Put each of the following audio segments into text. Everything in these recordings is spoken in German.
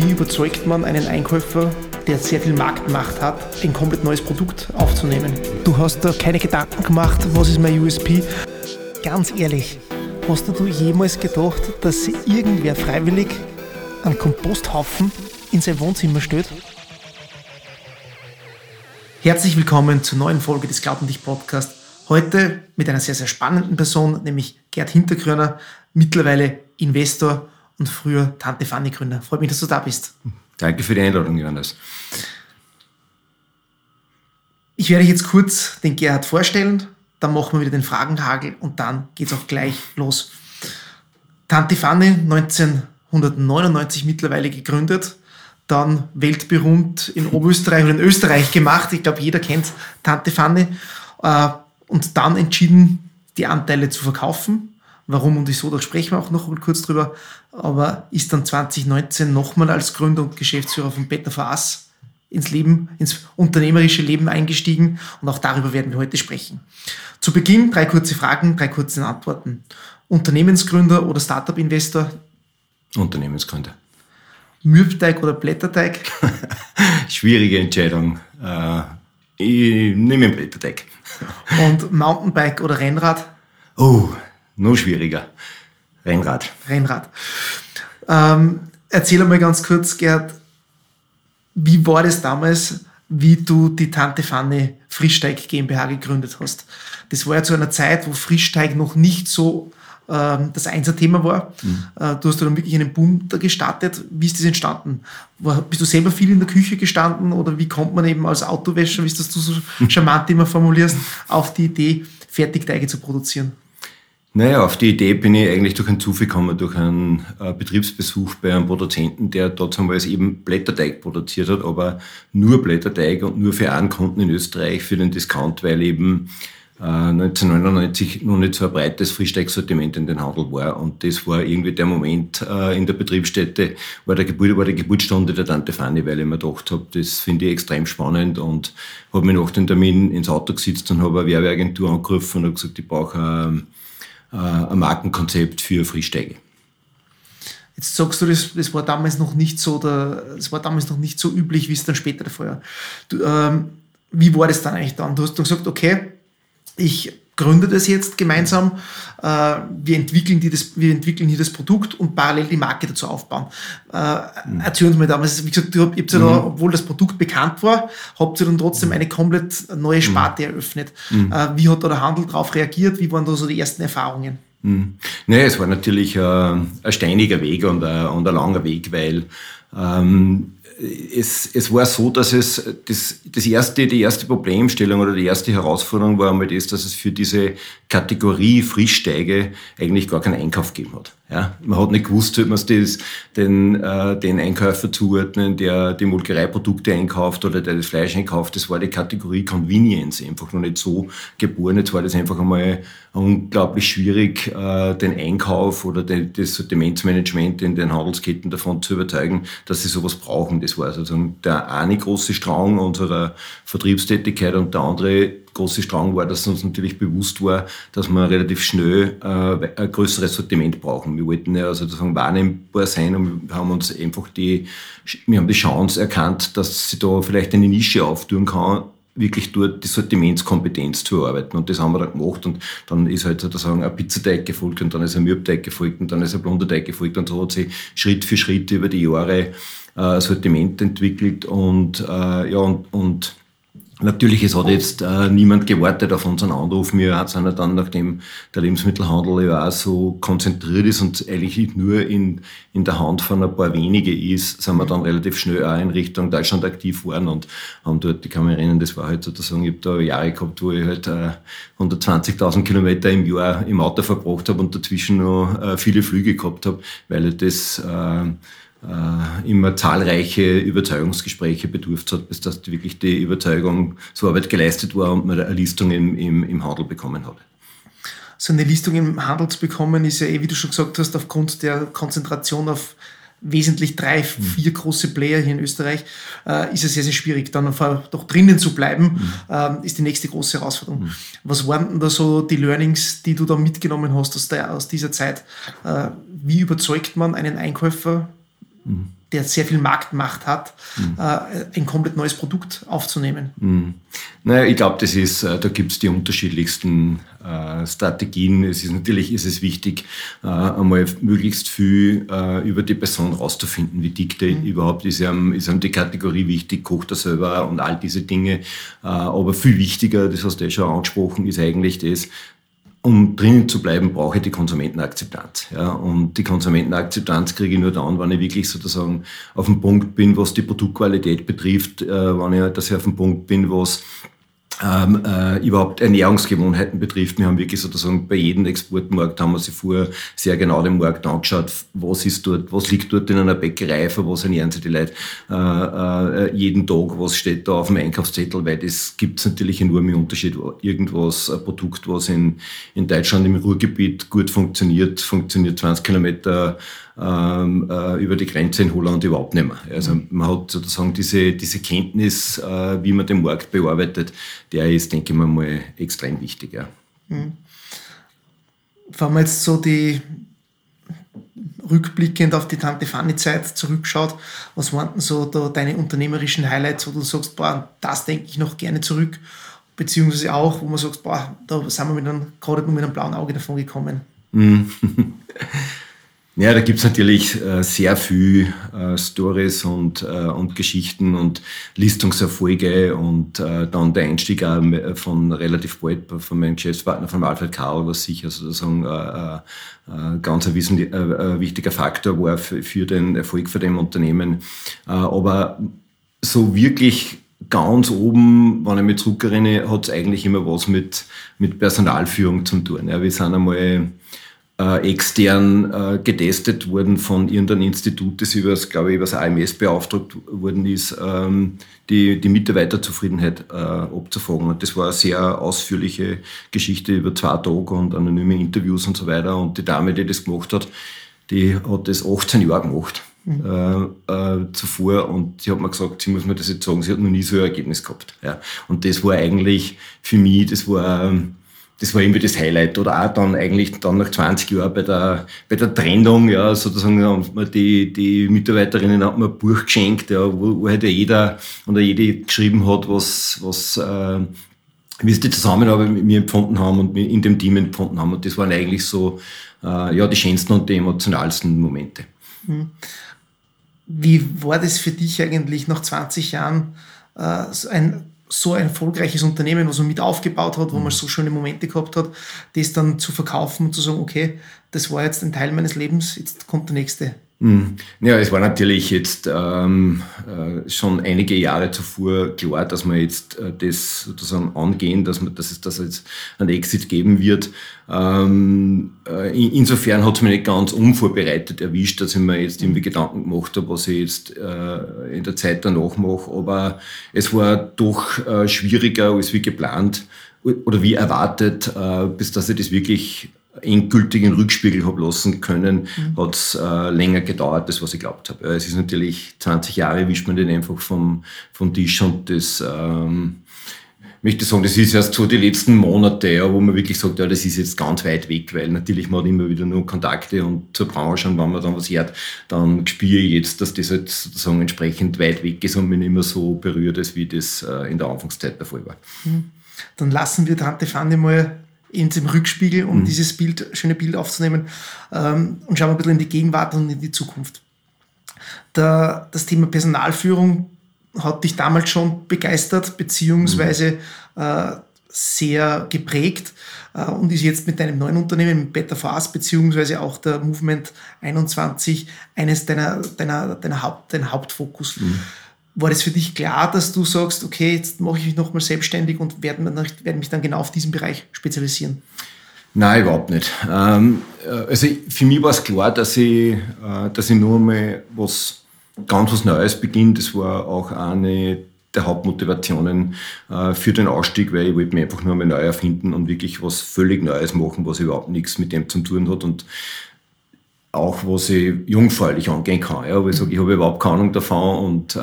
Wie überzeugt man einen Einkäufer, der sehr viel Marktmacht hat, ein komplett neues Produkt aufzunehmen? Du hast da keine Gedanken gemacht, was ist mein USP? Ganz ehrlich, hast du jemals gedacht, dass irgendwer freiwillig einen Komposthaufen in sein Wohnzimmer stellt? Herzlich willkommen zur neuen Folge des Glauben dich Podcast. Heute mit einer sehr, sehr spannenden Person, nämlich Gerd Hinterkröner, mittlerweile Investor und früher Tante Fanny Gründer. Freut mich, dass du da bist. Danke für die Einladung, Johannes. Ich werde jetzt kurz den Gerhard vorstellen, dann machen wir wieder den Fragenhagel und dann geht es auch gleich los. Tante Fanny, 1999 mittlerweile gegründet, dann weltberühmt in Oberösterreich oder in Österreich gemacht. Ich glaube, jeder kennt Tante Fanny. Äh, und dann entschieden, die Anteile zu verkaufen Warum und wieso, da sprechen wir auch noch kurz drüber. Aber ist dann 2019 nochmal als Gründer und Geschäftsführer von Peter Verass ins Leben, ins unternehmerische Leben eingestiegen und auch darüber werden wir heute sprechen. Zu Beginn drei kurze Fragen, drei kurze Antworten. Unternehmensgründer oder Startup-Investor? Unternehmensgründer. Mürbteig oder Blätterteig? Schwierige Entscheidung. Äh, ich nehme Blätterteig. Und Mountainbike oder Rennrad? Oh, noch schwieriger. Rennrad. Rennrad. Ähm, erzähl einmal ganz kurz, Gerd, wie war das damals, wie du die Tante Fanny Frischteig GmbH gegründet hast? Das war ja zu einer Zeit, wo Frischteig noch nicht so ähm, das Einser-Thema war. Mhm. Äh, du hast dann wirklich einen Boom da gestartet. Wie ist das entstanden? War, bist du selber viel in der Küche gestanden oder wie kommt man eben als Autowäscher, wie es das du so charmant immer formulierst, auf die Idee, Fertigteige zu produzieren? Naja, auf die Idee bin ich eigentlich durch einen Zufall gekommen, durch einen äh, Betriebsbesuch bei einem Produzenten, der dort damals eben Blätterteig produziert hat, aber nur Blätterteig und nur für einen Kunden in Österreich, für den Discount, weil eben äh, 1999 noch nicht so ein breites Frischteigsortiment in den Handel war. Und das war irgendwie der Moment äh, in der Betriebsstätte, war der Geburt, war die Geburtsstunde der Tante Fanny, weil ich mir gedacht habe, das finde ich extrem spannend und habe mich nach dem Termin ins Auto gesetzt und habe eine Werbeagentur angerufen und habe gesagt, ich brauche ähm, äh, ein Markenkonzept für Frischteige. Jetzt sagst du, das, das war damals noch nicht so, das war damals noch nicht so üblich, wie es dann später der war. Du, ähm, wie war das dann eigentlich dann? Du hast dann gesagt, okay, ich gründe das jetzt gemeinsam, äh, wir, entwickeln die das, wir entwickeln hier das Produkt und parallel die Marke dazu aufbauen. Äh, mhm. Erzähl uns mal damals, wie gesagt, ihr habt, ja mhm. da, obwohl das Produkt bekannt war, habt ihr dann trotzdem eine komplett neue Sparte mhm. eröffnet. Mhm. Äh, wie hat da der Handel darauf reagiert? Wie waren da so die ersten Erfahrungen? Mhm. Nee, es war natürlich äh, ein steiniger Weg und, äh, und ein langer Weg, weil ähm, es, es war so, dass es das, das erste, die erste Problemstellung oder die erste Herausforderung war einmal das, dass es für diese Kategorie Frischsteige eigentlich gar keinen Einkauf gegeben hat. Ja, man hat nicht gewusst, ob man das, den, äh, den Einkäufer zuordnen, der die Molkereiprodukte einkauft oder der das Fleisch einkauft. Das war die Kategorie Convenience einfach noch nicht so geboren. Jetzt war das einfach einmal unglaublich schwierig, äh, den Einkauf oder den, das Sortimentsmanagement in den Handelsketten davon zu überzeugen, dass sie sowas brauchen. Das war sozusagen der eine große Strang unserer Vertriebstätigkeit und der andere große Strang war, dass uns natürlich bewusst war, dass wir relativ schnell äh, ein größeres Sortiment brauchen. Wir wollten ja sozusagen wahrnehmbar sein und haben uns einfach die, wir haben die Chance erkannt, dass sie da vielleicht eine Nische auftun kann, wirklich dort die Sortimentskompetenz zu erarbeiten. Und das haben wir dann gemacht. Und dann ist halt sozusagen ein Pizzateig gefolgt und dann ist ein Mürbteig gefolgt und dann ist ein Blonderteig gefolgt. Und so hat sich Schritt für Schritt über die Jahre äh, Sortiment entwickelt und, äh, ja, und, und Natürlich, es hat jetzt äh, niemand gewartet auf unseren Anruf. Wir sind ja dann, nachdem der Lebensmittelhandel ja auch so konzentriert ist und eigentlich nur in, in der Hand von ein paar wenige ist, sind wir dann relativ schnell auch in Richtung Deutschland aktiv geworden und haben dort, ich kann mich erinnern, das war halt sozusagen, ich habe da Jahre gehabt, wo ich halt äh, 120.000 Kilometer im Jahr im Auto verbracht habe und dazwischen noch äh, viele Flüge gehabt habe, weil ich das äh, immer zahlreiche Überzeugungsgespräche bedurft hat, bis dass wirklich die Überzeugung so Arbeit geleistet war und man eine Listung im, im, im Handel bekommen hat. So eine Listung im Handel zu bekommen, ist ja eh, wie du schon gesagt hast, aufgrund der Konzentration auf wesentlich drei, mhm. vier große Player hier in Österreich, äh, ist es sehr, sehr schwierig. Dann einfach doch drinnen zu bleiben, ähm, ist die nächste große Herausforderung. Mhm. Was waren denn da so die Learnings, die du da mitgenommen hast aus, der, aus dieser Zeit? Äh, wie überzeugt man einen Einkäufer der sehr viel Marktmacht hat, mhm. äh, ein komplett neues Produkt aufzunehmen? Mhm. Naja, ich glaube, das ist, äh, da gibt es die unterschiedlichsten äh, Strategien. Es ist natürlich ist es wichtig, äh, einmal möglichst viel äh, über die Person rauszufinden. Wie dick der mhm. überhaupt ist, einem, ist einem die Kategorie wichtig, kocht er selber und all diese Dinge. Aber viel wichtiger, das hast du ja schon angesprochen, ist eigentlich das, um drinnen zu bleiben, brauche ich die Konsumentenakzeptanz. Ja? Und die Konsumentenakzeptanz kriege ich nur dann, wenn ich wirklich sozusagen auf dem Punkt bin, was die Produktqualität betrifft, äh, wenn ich, dass ich auf dem Punkt bin, was ähm, äh, überhaupt Ernährungsgewohnheiten betrifft. Wir haben wirklich sozusagen bei jedem Exportmarkt haben wir sich vorher sehr genau den Markt angeschaut, was ist dort, was liegt dort in einer Bäckerei, für was ernähren sich die Leute äh, äh, jeden Tag, was steht da auf dem Einkaufszettel, weil das gibt natürlich enorme Unterschied. Irgendwas, ein Produkt, was in, in Deutschland im Ruhrgebiet gut funktioniert, funktioniert 20 Kilometer ähm, äh, über die Grenze in Holland überhaupt nicht mehr. Also man hat sozusagen diese, diese Kenntnis, äh, wie man den Markt bearbeitet, der ist, denke ich mal, mal extrem wichtig. Ja. Mhm. Wenn man jetzt so die rückblickend auf die Tante Fanny-Zeit zurückschaut, was waren denn so da deine unternehmerischen Highlights, wo du sagst, boah, das denke ich noch gerne zurück, beziehungsweise auch, wo man sagt, boah, da sind wir mit einem, gerade nur mit einem blauen Auge davon gekommen. Ja, da gibt's natürlich äh, sehr viel äh, Stories und, äh, und Geschichten und Listungserfolge und äh, dann der Einstieg auch von relativ bald von meinem Geschäftspartner, von Alfred Karl, was sicher sozusagen äh, äh, ganz ein wissen, äh, wichtiger Faktor war für, für den Erfolg für dem Unternehmen. Äh, aber so wirklich ganz oben, wenn ich mich zurückerinnere, hat's eigentlich immer was mit, mit Personalführung zu tun. Ja, wir sind einmal äh, extern äh, getestet wurden von irgendeinem Institut, das über das, glaube ich, über das AMS beauftragt worden ist, ähm, die, die Mitarbeiterzufriedenheit äh, abzufragen. Und das war eine sehr ausführliche Geschichte über zwei Tage und anonyme Interviews und so weiter. Und die Dame, die das gemacht hat, die hat das 18 Jahre gemacht. Mhm. Äh, äh, zuvor und sie hat mir gesagt, sie muss mir das jetzt sagen, sie hat noch nie so ein Ergebnis gehabt. Ja. Und das war eigentlich für mich, das war ähm, das war irgendwie das Highlight. Oder auch dann eigentlich dann nach 20 Jahren bei der, bei der Trennung, ja, sozusagen haben wir die, die Mitarbeiterinnen hat mir ein Buch geschenkt, ja, wo, wo halt jeder oder jede geschrieben hat, was, was, äh, wie sie die Zusammenarbeit mit mir empfunden haben und in dem Team empfunden haben. Und das waren eigentlich so, äh, ja, die schönsten und die emotionalsten Momente. Hm. Wie war das für dich eigentlich nach 20 Jahren, äh, ein so ein erfolgreiches Unternehmen, was man mit aufgebaut hat, wo man mhm. so schöne Momente gehabt hat, das dann zu verkaufen und zu sagen, okay, das war jetzt ein Teil meines Lebens, jetzt kommt der nächste. Mhm. Ja, es war natürlich jetzt ähm, äh, schon einige Jahre zuvor klar, dass wir jetzt äh, das sozusagen angehen, dass, man, dass es das jetzt ein Exit geben wird. Ähm, äh, insofern hat es mich nicht ganz unvorbereitet erwischt, dass ich mir jetzt irgendwie Gedanken gemacht habe, was ich jetzt äh, in der Zeit danach mache. Aber es war doch äh, schwieriger als wie geplant oder wie erwartet, äh, bis dass ich das wirklich endgültigen Rückspiegel habe lassen können, mhm. hat es äh, länger gedauert, das was ich glaubt habe. Es ist natürlich 20 Jahre, wischt man den einfach vom, vom Tisch und das ähm, möchte sagen, das ist erst so die letzten Monate, ja, wo man wirklich sagt, ja, das ist jetzt ganz weit weg, weil natürlich man hat immer wieder nur Kontakte und zur Branche und wenn man dann was hört, dann spüre ich jetzt, dass das halt sozusagen entsprechend weit weg ist und mich nicht mehr so berührt, als wie das äh, in der Anfangszeit der Fall war. Mhm. Dann lassen wir Tante Fanny mal in dem Rückspiegel, um mhm. dieses Bild, schöne Bild aufzunehmen ähm, und schauen wir ein bisschen in die Gegenwart und in die Zukunft. Da, das Thema Personalführung hat dich damals schon begeistert, beziehungsweise mhm. äh, sehr geprägt äh, und ist jetzt mit deinem neuen Unternehmen, mit Better Fast, beziehungsweise auch der Movement 21 eines deiner, deiner, deiner Haupt, dein Hauptfokus. Mhm. War das für dich klar, dass du sagst, okay, jetzt mache ich mich nochmal selbstständig und werde, mich dann genau auf diesen Bereich spezialisieren? Nein, überhaupt nicht. Ähm, äh, also für mich war es klar, dass ich, äh, dass ich nur mal was ganz was Neues beginne. Das war auch eine der Hauptmotivationen äh, für den Ausstieg, weil ich wollte mich einfach nur mal neu erfinden und wirklich was völlig Neues machen, was überhaupt nichts mit dem zu tun hat. Und auch was ich jungfräulich angehen kann. Ja, wo ich sage, ich habe überhaupt keine Ahnung davon und äh,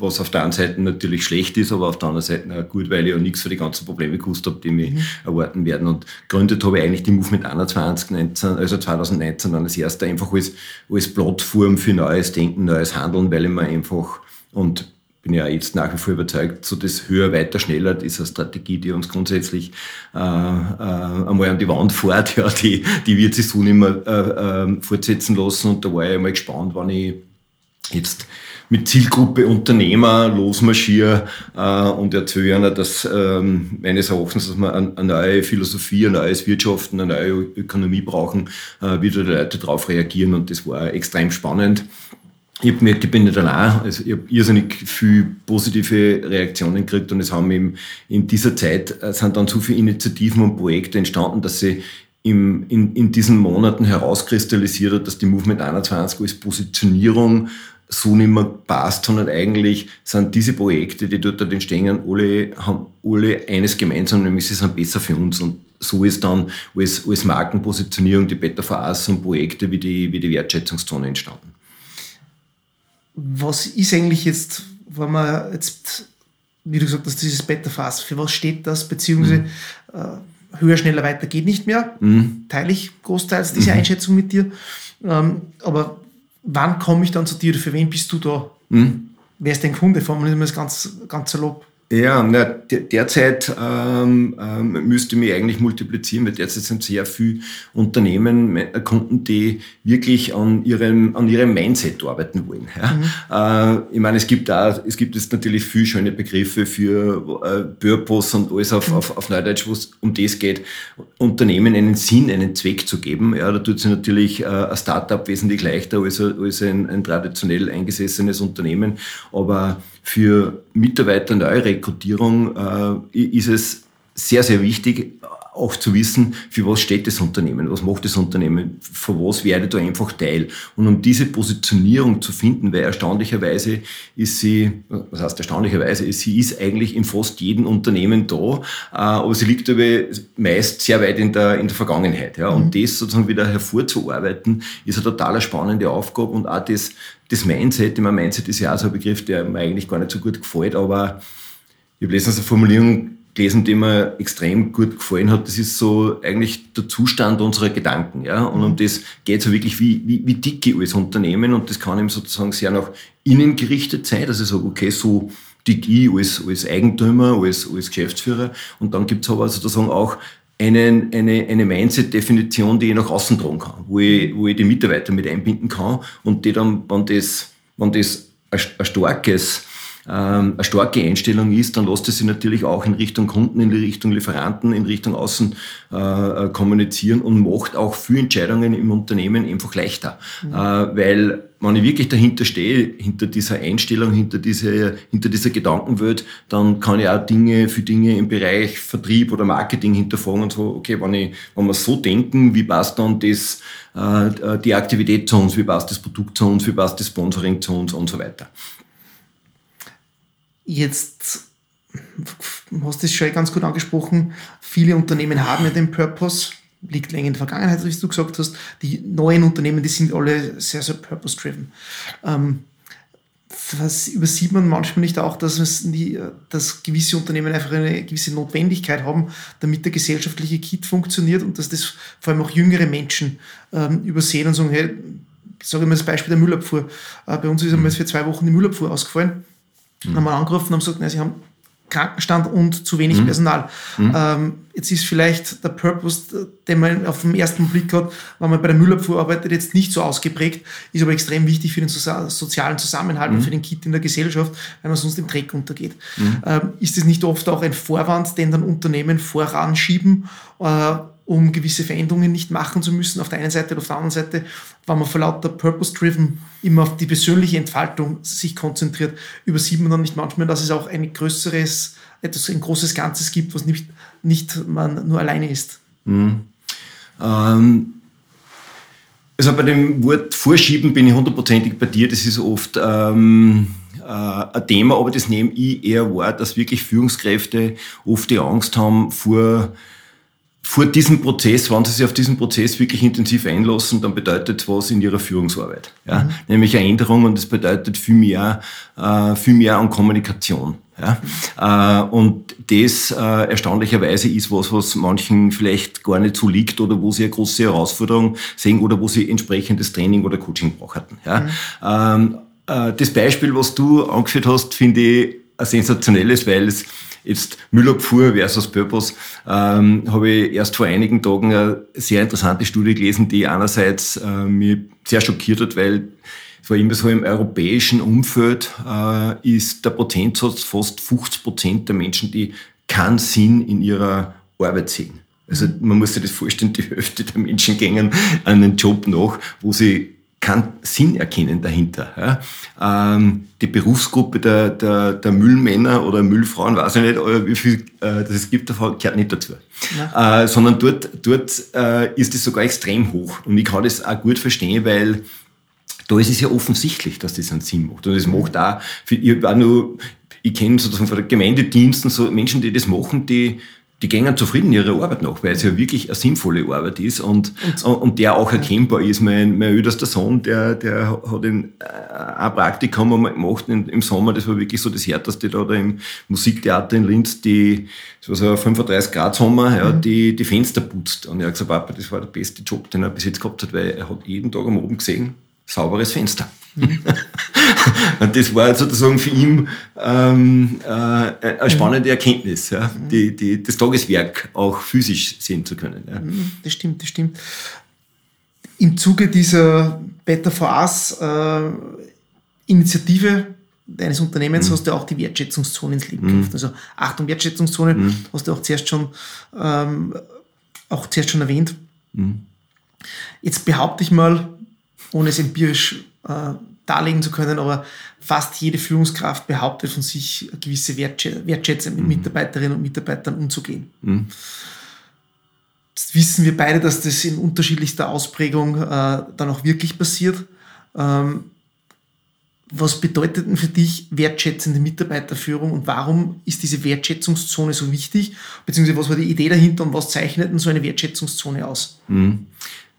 was auf der einen Seite natürlich schlecht ist, aber auf der anderen Seite auch gut, weil ich ja nichts für die ganzen Probleme gewusst habe, die mich mhm. erwarten werden. Und gegründet habe ich eigentlich die Movement 21, 19, also 2019 dann als erster einfach als, als Plattform für neues Denken, neues Handeln, weil ich mir einfach und bin ja jetzt nach wie vor überzeugt, so das höher, weiter, schneller, diese Strategie, die uns grundsätzlich äh, äh, einmal an die Wand fährt, ja, die, die wird sich so nicht mehr äh, äh, fortsetzen lassen. Und da war ich einmal gespannt, wann ich jetzt mit Zielgruppe Unternehmer losmarschiere äh, und erzähle ihnen, dass ähm, meines Erachtens, dass wir eine, eine neue Philosophie, ein neues Wirtschaften, eine neue Ökonomie brauchen, äh, wie die Leute darauf reagieren. Und das war extrem spannend ich, hab mir, ich bin nicht allein, also ich habe irrsinnig viel positive Reaktionen gekriegt und es haben eben in dieser Zeit äh, sind dann so viele Initiativen und Projekte entstanden, dass sie im, in, in diesen Monaten herauskristallisiert hat, dass die Movement 21 als Positionierung so nicht mehr passt, sondern eigentlich sind diese Projekte, die dort entstehen, alle, haben alle eines gemeinsam, nämlich sie sind besser für uns. Und so ist dann als, als Markenpositionierung die Better for Us und Projekte wie die, wie die Wertschätzungszone entstanden was ist eigentlich jetzt, wenn man jetzt, wie du gesagt hast, dieses Better Fast, für was steht das, beziehungsweise mhm. äh, höher, schneller, weiter geht nicht mehr, mhm. teile ich großteils diese mhm. Einschätzung mit dir, ähm, aber wann komme ich dann zu dir, für wen bist du da? Mhm. Wer ist dein Kunde? Formulieren wir das ganz, ganz salopp. Ja, na, derzeit ähm, ähm, müsste mich eigentlich multiplizieren, weil derzeit sind sehr viele Unternehmen, Kunden, die wirklich an ihrem, an ihrem Mindset arbeiten wollen. Ja? Mhm. Äh, ich meine, es gibt da, es gibt jetzt natürlich viele schöne Begriffe für äh, Purpose und alles auf, mhm. auf, auf Neudeutsch, wo es um das geht, Unternehmen einen Sinn, einen Zweck zu geben. Ja, da tut sich natürlich äh, ein Startup wesentlich leichter als, als ein, ein traditionell eingesessenes Unternehmen, aber für Mitarbeiter Neurekrutierung äh, ist es sehr, sehr wichtig, auch zu wissen, für was steht das Unternehmen, was macht das Unternehmen, für was werde ich da einfach Teil. Und um diese Positionierung zu finden, weil erstaunlicherweise ist sie, was heißt erstaunlicherweise, sie ist eigentlich in fast jedem Unternehmen da, äh, aber sie liegt aber meist sehr weit in der, in der Vergangenheit. Ja. Und mhm. das sozusagen wieder hervorzuarbeiten, ist eine total spannende Aufgabe und auch das, das Mindset, ich meine, Mindset ist ja auch so ein Begriff, der mir eigentlich gar nicht so gut gefällt, aber ich habe letztens eine Formulierung gelesen, die mir extrem gut gefallen hat. Das ist so eigentlich der Zustand unserer Gedanken. Ja? Und um das geht so wirklich, wie, wie, wie dick ich als Unternehmen und das kann eben sozusagen sehr nach innen gerichtet sein, dass ich sage, okay, so dick ich als, als Eigentümer, als, als Geschäftsführer. Und dann gibt es aber sozusagen auch einen, eine, eine Mindset-Definition, die ich nach außen tragen kann, wo ich, wo ich die Mitarbeiter mit einbinden kann und die dann, wenn das, wenn das ein, ein starkes ähm, eine starke Einstellung ist, dann lässt es sich natürlich auch in Richtung Kunden, in Richtung Lieferanten, in Richtung Außen äh, äh, kommunizieren und macht auch für Entscheidungen im Unternehmen einfach leichter. Mhm. Äh, weil wenn ich wirklich dahinter stehe, hinter dieser Einstellung, hinter dieser, hinter dieser Gedankenwelt, dann kann ich auch Dinge für Dinge im Bereich Vertrieb oder Marketing hinterfragen und so, okay, wenn, ich, wenn wir so denken, wie passt dann das, äh, die Aktivität zu uns, wie passt das Produkt zu uns, wie passt das Sponsoring zu uns und so weiter. Jetzt hast du es schon ganz gut angesprochen. Viele Unternehmen haben ja den Purpose, liegt länger in der Vergangenheit, wie du gesagt hast. Die neuen Unternehmen, die sind alle sehr, sehr purpose-driven. Ähm, was übersieht man manchmal nicht auch, dass, es nie, dass gewisse Unternehmen einfach eine gewisse Notwendigkeit haben, damit der gesellschaftliche Kit funktioniert und dass das vor allem auch jüngere Menschen ähm, übersehen und sagen, hey, ich sage mal das Beispiel der Müllabfuhr. Äh, bei uns ist einmal für zwei Wochen die Müllabfuhr ausgefallen Mhm. Haben wir angerufen und haben gesagt, nein, sie haben Krankenstand und zu wenig mhm. Personal. Mhm. Ähm, jetzt ist vielleicht der Purpose, den man auf den ersten Blick hat, wenn man bei der Müllabfuhr arbeitet, jetzt nicht so ausgeprägt, ist aber extrem wichtig für den sozialen Zusammenhalt mhm. und für den Kit in der Gesellschaft, weil man sonst im Dreck untergeht. Mhm. Ähm, ist es nicht oft auch ein Vorwand, den dann Unternehmen voranschieben, äh, um gewisse Veränderungen nicht machen zu müssen, auf der einen Seite oder auf der anderen Seite, wenn man vor lauter Purpose-Driven immer auf die persönliche Entfaltung sich konzentriert, übersieht man dann nicht manchmal, dass es auch ein größeres, etwas, ein großes Ganzes gibt, was nicht, nicht man nur alleine ist. Mhm. Ähm, also bei dem Wort Vorschieben bin ich hundertprozentig bei dir. Das ist oft ähm, äh, ein Thema, aber das nehme ich eher wahr, dass wirklich Führungskräfte oft die Angst haben vor vor diesem Prozess, wenn Sie sich auf diesen Prozess wirklich intensiv einlassen, dann bedeutet was in Ihrer Führungsarbeit. Ja? Mhm. Nämlich eine Änderung und das bedeutet viel mehr, äh, viel mehr an Kommunikation. Ja? Äh, und das äh, erstaunlicherweise ist was, was manchen vielleicht gar nicht so liegt oder wo sie eine große Herausforderung sehen oder wo sie entsprechendes Training oder Coaching brauchen. Ja? Mhm. Ähm, äh, das Beispiel, was du angeführt hast, finde ich ein sensationelles, weil es jetzt Müllabfuhr versus Purpose, ähm, habe ich erst vor einigen Tagen eine sehr interessante Studie gelesen, die einerseits äh, mich sehr schockiert hat, weil es war immer so im europäischen Umfeld äh, ist der Prozentsatz fast 50 Prozent der Menschen, die keinen Sinn in ihrer Arbeit sehen. Also man muss sich das vorstellen, die Hälfte der Menschen gehen einen Job nach, wo sie keinen Sinn erkennen dahinter. Ja. Ähm, die Berufsgruppe der, der, der Müllmänner oder Müllfrauen, weiß ich nicht, wie viel äh, das es gibt, gehört nicht dazu. Äh, sondern dort, dort äh, ist es sogar extrem hoch. Und ich kann das auch gut verstehen, weil da ist es ja offensichtlich, dass das einen Sinn macht. Und es macht auch, für, ich, auch nur, ich kenne sozusagen von den Gemeindediensten so Menschen, die das machen, die die gehen zufrieden ihrer Arbeit nach, weil es ja wirklich eine sinnvolle Arbeit ist und, und, und der auch erkennbar ist. Mein, mein ältester Sohn, der, der hat ein, äh, ein Praktikum einmal gemacht im Sommer, das war wirklich so das härteste da, da im Musiktheater in Linz, die, das war so ein 35 Grad Sommer, ja, mhm. die, die Fenster putzt. Und er hat gesagt, Papa, das war der beste Job, den er bis jetzt gehabt hat, weil er hat jeden Tag am Oben gesehen, sauberes Fenster. Mhm. und das war sozusagen für ihn ähm, äh, eine spannende Erkenntnis, ja, mhm. die, die, das Tageswerk auch physisch sehen zu können. Ja. Mhm, das stimmt, das stimmt. Im Zuge dieser Better for Us äh, Initiative deines Unternehmens mhm. hast du auch die Wertschätzungszone ins Leben gerufen. Also Achtung, Wertschätzungszone mhm. hast du auch zuerst schon, ähm, auch zuerst schon erwähnt. Mhm. Jetzt behaupte ich mal, ohne es empirisch äh, darlegen zu können, aber fast jede Führungskraft behauptet von sich, gewisse Wertschätzung mit mhm. Mitarbeiterinnen und Mitarbeitern umzugehen. Mhm. Jetzt wissen wir beide, dass das in unterschiedlichster Ausprägung äh, dann auch wirklich passiert. Ähm, was bedeutet denn für dich wertschätzende Mitarbeiterführung und warum ist diese Wertschätzungszone so wichtig? Beziehungsweise was war die Idee dahinter und was zeichnet denn so eine Wertschätzungszone aus? Mhm.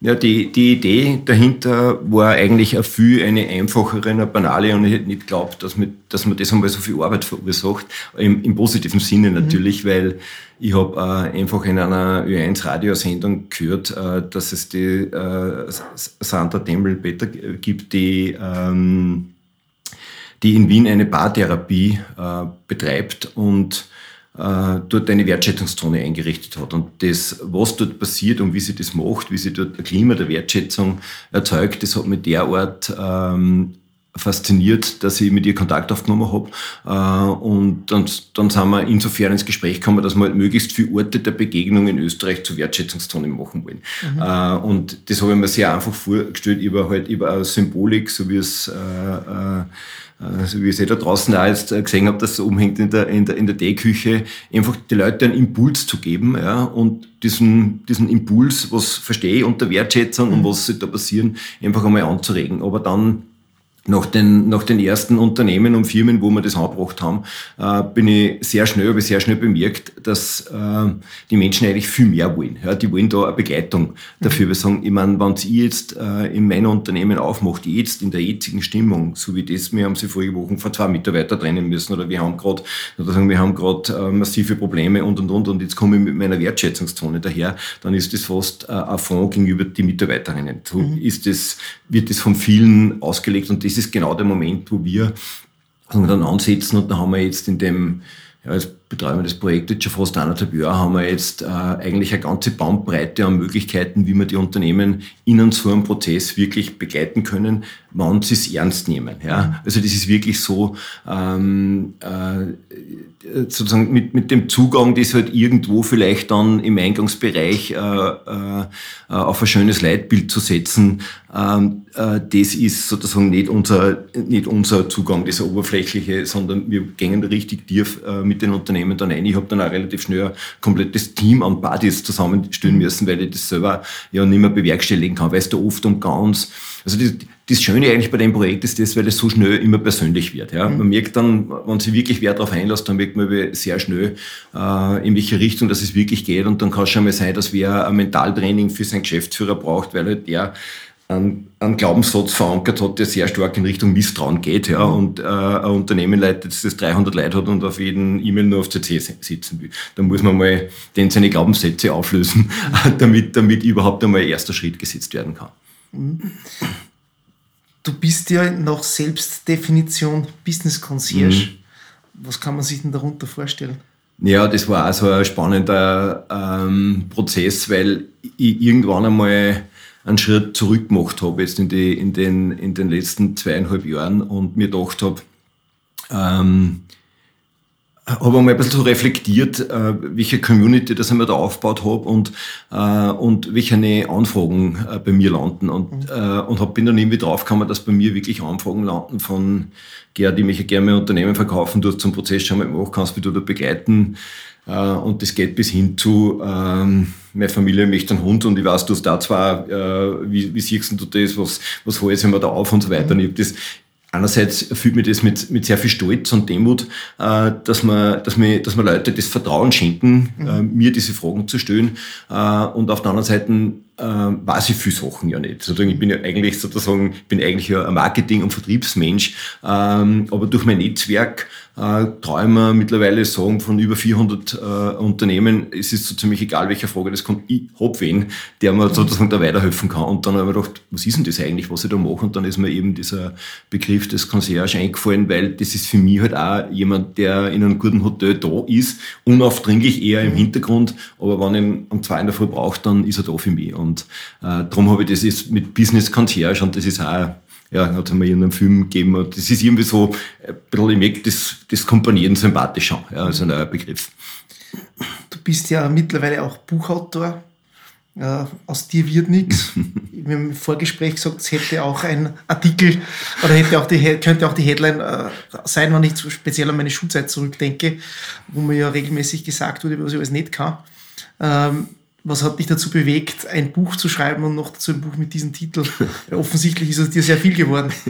Ja, die, die Idee dahinter war eigentlich ein viel eine einfachere, eine banale und ich hätte nicht geglaubt, dass man, dass man das einmal so viel Arbeit verursacht. Im, im positiven Sinne mhm. natürlich, mhm. weil ich habe äh, einfach in einer Ö1-Radiosendung gehört, äh, dass es die äh, Sandra Demmel-Peter gibt, die, ähm, die in Wien eine Paartherapie äh, betreibt und dort eine Wertschätzungszone eingerichtet hat. Und das, was dort passiert und wie sie das macht, wie sie dort ein Klima der Wertschätzung erzeugt, das hat mich derart ähm, fasziniert, dass ich mit ihr Kontakt aufgenommen habe. Äh, und dann, dann sind wir insofern ins Gespräch gekommen, dass wir halt möglichst viele Orte der Begegnung in Österreich zur Wertschätzungszone machen wollen. Mhm. Äh, und das habe ich mir sehr einfach vorgestellt über halt über eine Symbolik, so wie es äh, äh, also wie ich es eh da draußen auch jetzt gesehen habe, dass es umhängt in der, in der, in der Teeküche, einfach die Leute einen Impuls zu geben, ja, und diesen, diesen Impuls, was verstehe ich unter Wertschätzung mhm. und was soll da passieren, einfach einmal anzuregen. Aber dann nach den, nach den ersten Unternehmen und Firmen, wo wir das angebracht haben, äh, bin ich sehr schnell, habe ich sehr schnell bemerkt, dass äh, die Menschen eigentlich viel mehr wollen. Ja, die wollen da eine Begleitung dafür. Wir sagen, ich meine, wenn ihr jetzt äh, in meinem Unternehmen aufmacht, jetzt in der jetzigen Stimmung, so wie das, wir haben sie vorige Wochen vor zwei Mitarbeiter trennen müssen oder wir haben gerade, oder sagen, wir haben gerade äh, massive Probleme und und und und jetzt komme ich mit meiner Wertschätzungszone daher, dann ist das fast äh, ein Fonds gegenüber die Mitarbeiterinnen. So mhm. ist das, wird das von vielen ausgelegt und das ist genau der Moment, wo wir dann ansetzen und dann haben wir jetzt in dem, ja, jetzt betreiben wir das Projekt jetzt schon fast anderthalb Jahre, haben wir jetzt äh, eigentlich eine ganze Bandbreite an Möglichkeiten, wie wir die Unternehmen in so einem Prozess wirklich begleiten können, wann sie es ernst nehmen. Ja? Also das ist wirklich so, ähm, äh, sozusagen mit, mit dem Zugang, das halt irgendwo vielleicht dann im Eingangsbereich äh, äh, auf ein schönes Leitbild zu setzen, ähm, äh, das ist sozusagen nicht unser, nicht unser Zugang, dieser oberflächliche, sondern wir gehen richtig tief äh, mit den Unternehmen dann ein. Ich habe dann auch relativ schnell ein komplettes Team an Buddies zusammenstellen müssen, weil ich das selber ja nicht mehr bewerkstelligen kann, weil es da oft um ganz, also das, das Schöne eigentlich bei dem Projekt ist das, weil es so schnell immer persönlich wird. Ja. Mhm. Man merkt dann, wenn sie wirklich Wert darauf einlässt, dann merkt man sehr schnell, äh, in welche Richtung das es wirklich geht. Und dann kann es schon mal sein, dass wer ein Mentaltraining für seinen Geschäftsführer braucht, weil halt der einen, einen Glaubenssatz verankert hat, der sehr stark in Richtung Misstrauen geht. Ja, mhm. und äh, ein Unternehmen leitet, das 300 Leute hat und auf jeden E-Mail nur auf CC sitzen will. Da muss man mal den seine Glaubenssätze auflösen, damit, damit überhaupt einmal ein erster Schritt gesetzt werden kann. Mhm. Du bist ja nach Selbstdefinition Business Concierge. Mhm. Was kann man sich denn darunter vorstellen? Ja, das war auch so ein spannender ähm, Prozess, weil ich irgendwann einmal einen Schritt zurück gemacht habe, jetzt in, die, in, den, in den letzten zweieinhalb Jahren und mir gedacht habe, ähm, habe einmal ein bisschen so reflektiert, äh, welche Community das ich mir da aufgebaut habe und, äh, und welche Anfragen äh, bei mir landen. Und, mhm. und hab, bin dann irgendwie draufgekommen, dass bei mir wirklich Anfragen landen von, Gerd, die mich gerne mein Unternehmen verkaufen, du hast zum Prozess schon mal machen kannst, wie du da begleiten. Und das geht bis hin zu, ähm, meine Familie möchte einen Hund und ich weiß, du hast da zwar, äh, wie, wie siehst du das, was, was holst du mir da auf und so weiter. Mhm. Und ich das, einerseits fühlt mir das mit, mit sehr viel Stolz und Demut, äh, dass, man, dass, mir, dass mir Leute das Vertrauen schenken, mhm. äh, mir diese Fragen zu stellen. Äh, und auf der anderen Seite äh, weiß ich viele Sachen ja nicht. Sozusagen, ich bin ja eigentlich sozusagen, bin eigentlich ja ein Marketing- und Vertriebsmensch, ähm, aber durch mein Netzwerk äh, traue ich mir mittlerweile sagen, von über 400 äh, Unternehmen, es ist so ziemlich egal, welche Frage das kommt, ich hab wen, der mir sozusagen da weiterhelfen kann. Und dann habe ich gedacht, was ist denn das eigentlich, was ich da mache? Und dann ist mir eben dieser Begriff des Concierge eingefallen, weil das ist für mich halt auch jemand, der in einem guten Hotel da ist, unaufdringlich eher im Hintergrund, aber wenn ich ihn um zwei in der Früh brauche, dann ist er da für mich. Und äh, darum habe ich das jetzt mit Business Concierge und das ist auch ja, hat es mal in einem Film gegeben. Das ist irgendwie so ein bisschen, ich merke das, das Komponieren sympathisch an, ja, also ein neuer Begriff. Du bist ja mittlerweile auch Buchautor. Äh, aus dir wird nichts. Wir haben im Vorgespräch gesagt, es hätte auch ein Artikel oder hätte auch die, könnte auch die Headline äh, sein, wenn ich speziell an meine Schulzeit zurückdenke, wo mir ja regelmäßig gesagt wurde, was ich alles nicht kann. Ähm, was hat dich dazu bewegt, ein Buch zu schreiben und noch dazu ein Buch mit diesem Titel? Offensichtlich ist es dir sehr viel geworden.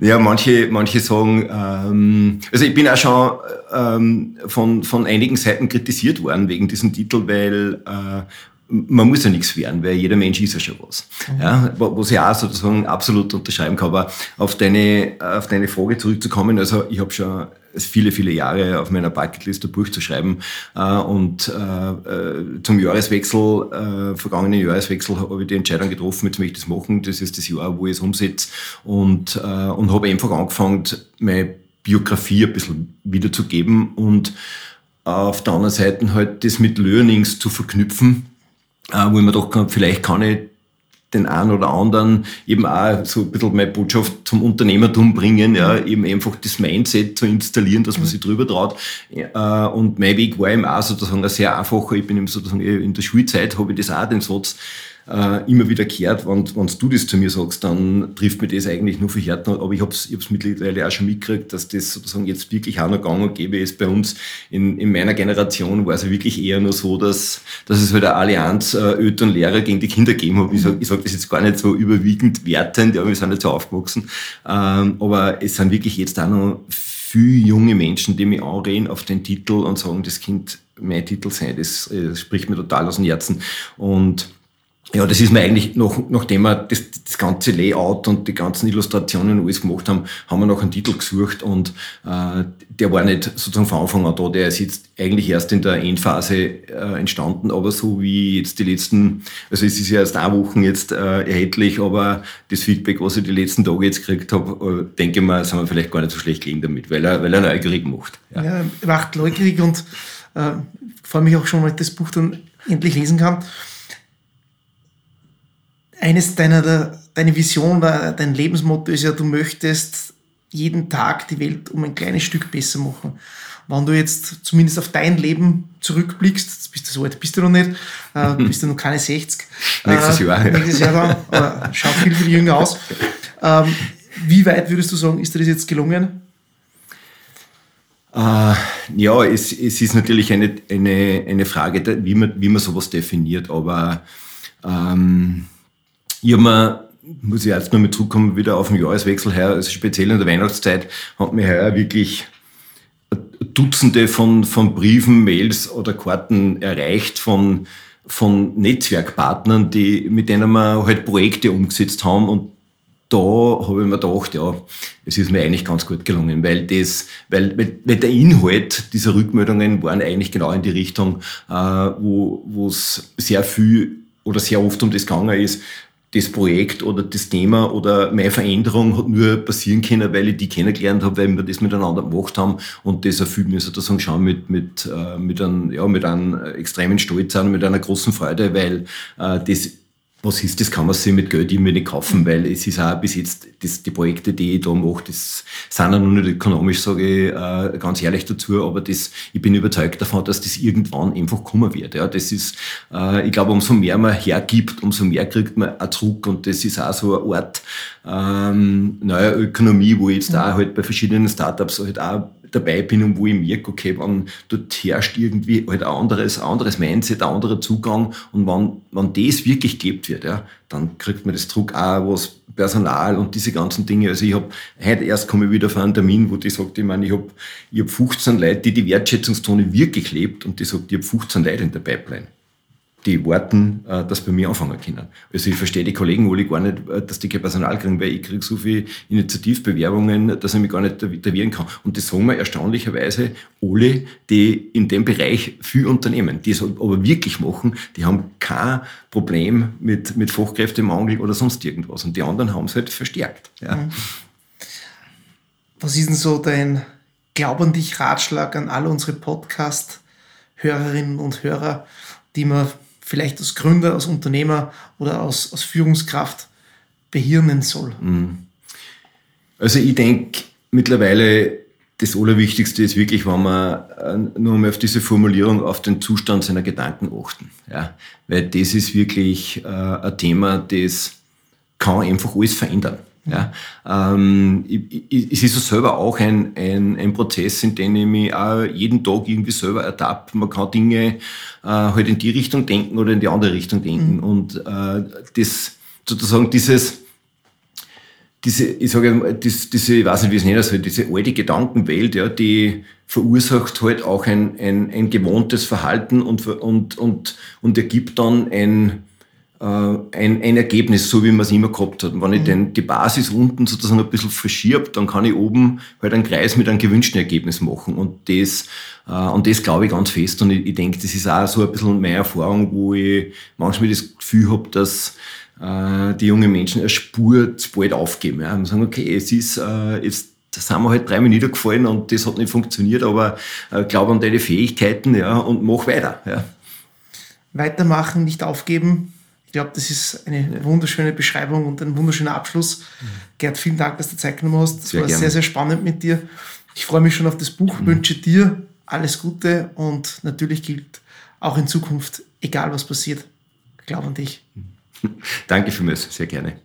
Ja, manche, manche sagen, ähm, also ich bin auch schon ähm, von, von einigen Seiten kritisiert worden wegen diesem Titel, weil äh, man muss ja nichts werden, weil jeder Mensch ist ja schon was. Mhm. Ja, was ich auch sozusagen absolut unterschreiben kann. Aber auf deine, auf deine Frage zurückzukommen, also ich habe schon viele, viele Jahre auf meiner Bucketlist Buch zu schreiben. Äh, und äh, äh, zum Jahreswechsel, vergangenen Jahreswechsel, habe ich die Entscheidung getroffen, jetzt möchte ich das machen. Das ist das Jahr, wo ich es umsetze. Und, und habe einfach angefangen, meine Biografie ein bisschen wiederzugeben und auf der anderen Seite halt das mit Learnings zu verknüpfen, wo ich mir doch vielleicht kann ich den einen oder anderen eben auch so ein bisschen meine Botschaft zum Unternehmertum bringen, ja, mhm. eben einfach das Mindset zu installieren, dass man mhm. sich drüber traut. Äh, und mein Weg war eben auch sozusagen ein sehr einfacher. Ich bin eben sozusagen in der Schulzeit, habe ich das auch den Satz äh, immer wieder gehört, wenn, wenn du das zu mir sagst, dann trifft mir das eigentlich nur für Härten. Aber ich habe es mittlerweile auch schon mitgekriegt, dass das sozusagen jetzt wirklich auch noch gang und gäbe ist. Bei uns in, in meiner Generation war es ja wirklich eher nur so, dass, dass es halt eine Allianz äh, Eltern Lehrer gegen die Kinder gegeben hat. Ich sage sag das jetzt gar nicht so überwiegend wertend, ja, wir sind nicht so aufgewachsen. Ähm, aber es sind wirklich jetzt auch noch viele junge Menschen, die mich anreden auf den Titel und sagen, das Kind mein Titel sein, das, das spricht mir total aus dem Herzen. Und ja, das ist mir eigentlich, noch, nachdem wir das, das ganze Layout und die ganzen Illustrationen alles gemacht haben, haben wir noch einen Titel gesucht und äh, der war nicht sozusagen von Anfang an da, der ist jetzt eigentlich erst in der Endphase äh, entstanden, aber so wie jetzt die letzten, also es ist ja erst eine Woche jetzt äh, erhältlich, aber das Feedback, was ich die letzten Tage jetzt gekriegt habe, äh, denke mal, sind wir vielleicht gar nicht so schlecht gelegen damit, weil er, weil er neugierig macht. Ja, ja macht neugierig und äh, freue mich auch schon, wenn ich das Buch dann endlich lesen kann eines deiner, deine Vision, dein Lebensmotto ist ja, du möchtest jeden Tag die Welt um ein kleines Stück besser machen. Wenn du jetzt zumindest auf dein Leben zurückblickst, jetzt bist du so alt, bist du noch nicht, äh, bist du noch keine 60. nächstes äh, Jahr. Nächstes Jahr dann, aber schaut viel, viel jünger aus. Ähm, wie weit würdest du sagen, ist dir das jetzt gelungen? Äh, ja, es, es ist natürlich eine, eine, eine Frage, wie man, wie man sowas definiert, aber ähm, ich habe muss ich jetzt noch mit zurückkommen, wieder auf den Jahreswechsel her, also speziell in der Weihnachtszeit, hat mir heuer wirklich Dutzende von, von Briefen, Mails oder Karten erreicht von, von Netzwerkpartnern, die, mit denen wir halt Projekte umgesetzt haben und da habe ich mir gedacht, ja, es ist mir eigentlich ganz gut gelungen, weil das, weil, weil der Inhalt dieser Rückmeldungen waren eigentlich genau in die Richtung, äh, wo es sehr viel oder sehr oft um das gegangen ist, das Projekt oder das Thema oder meine Veränderung hat nur passieren können, weil ich die kennengelernt habe, weil wir das miteinander gemacht haben und das erfüllt mir sozusagen schon mit, mit, äh, mit, einem, ja, mit einem extremen Stolz an, mit einer großen Freude, weil äh, das was ist, das kann man sich mit Geld immer nicht kaufen, weil es ist auch bis jetzt, das, die Projekte, die ich da mache, das sind ja noch nicht ökonomisch, sage ich äh, ganz ehrlich dazu, aber das, ich bin überzeugt davon, dass das irgendwann einfach kommen wird. Ja, das ist, äh, ich glaube, umso mehr man hergibt, umso mehr kriegt man auch zurück und das ist auch so eine Art ähm, neue Ökonomie, wo ich jetzt da halt bei verschiedenen Startups halt auch dabei bin und wo ich merke, okay, wenn dort herrscht irgendwie halt ein anderes, anderes Mindset, ein anderer Zugang und wenn, wenn das wirklich gelebt wird, ja, dann kriegt man das Druck auch was Personal und diese ganzen Dinge. Also ich habe heute erst komme ich wieder von einem Termin, wo die sagt, ich meine, ich habe ich hab 15 Leute, die die Wertschätzungszone wirklich lebt und die sagt, ich habe 15 Leute in der Pipeline die warten, äh, dass bei mir anfangen können. Also ich verstehe die Kollegen alle gar nicht, äh, dass die kein Personal kriegen, weil ich kriege so viele Initiativbewerbungen, dass ich mich gar nicht davieren kann. Und das sagen wir erstaunlicherweise alle, die in dem Bereich viel unternehmen, die es aber wirklich machen, die haben kein Problem mit, mit Fachkräftemangel oder sonst irgendwas. Und die anderen haben es halt verstärkt. Ja. Mhm. Was ist denn so dein Glaub an dich Ratschlag an alle unsere Podcast-Hörerinnen und Hörer, die man vielleicht als Gründer, als Unternehmer oder als, als Führungskraft behirnen soll? Mhm. Also ich denke mittlerweile, das Allerwichtigste ist wirklich, wenn wir äh, nur mal auf diese Formulierung, auf den Zustand seiner Gedanken achten. Ja? Weil das ist wirklich äh, ein Thema, das kann einfach alles verändern. Ja, ähm, ich, ich, es ist so selber auch ein, ein, ein Prozess, in dem ich mich auch jeden Tag irgendwie selber ertappe. Man kann Dinge äh, halt in die Richtung denken oder in die andere Richtung denken. Mhm. Und äh, das sozusagen dieses, diese, ich sage, das, diese, ich weiß nicht, wie es nennen soll, diese alte Gedankenwelt, ja, die verursacht halt auch ein, ein, ein gewohntes Verhalten und, und, und, und ergibt dann ein, ein, ein Ergebnis, so wie man es immer gehabt hat. Und wenn ich mhm. den, die Basis unten sozusagen ein bisschen verschirbe, dann kann ich oben halt einen Kreis mit einem gewünschten Ergebnis machen. Und das, äh, und das glaube ich ganz fest. Und ich, ich denke, das ist auch so ein bisschen meine Erfahrung, wo ich manchmal das Gefühl habe, dass äh, die jungen Menschen eine Spur zu bald aufgeben. Ja. Und sagen, okay, es ist, äh, jetzt da sind wir halt dreimal niedergefallen und das hat nicht funktioniert, aber äh, glaube an deine Fähigkeiten ja, und mach weiter. Ja. Weitermachen, nicht aufgeben, glaube, das ist eine wunderschöne Beschreibung und ein wunderschöner Abschluss. Mhm. Gerd, vielen Dank, dass du Zeit genommen hast. Das sehr war gerne. sehr, sehr spannend mit dir. Ich freue mich schon auf das Buch, mhm. wünsche dir alles Gute und natürlich gilt auch in Zukunft, egal was passiert, glaub an dich. Danke vielmals, sehr gerne.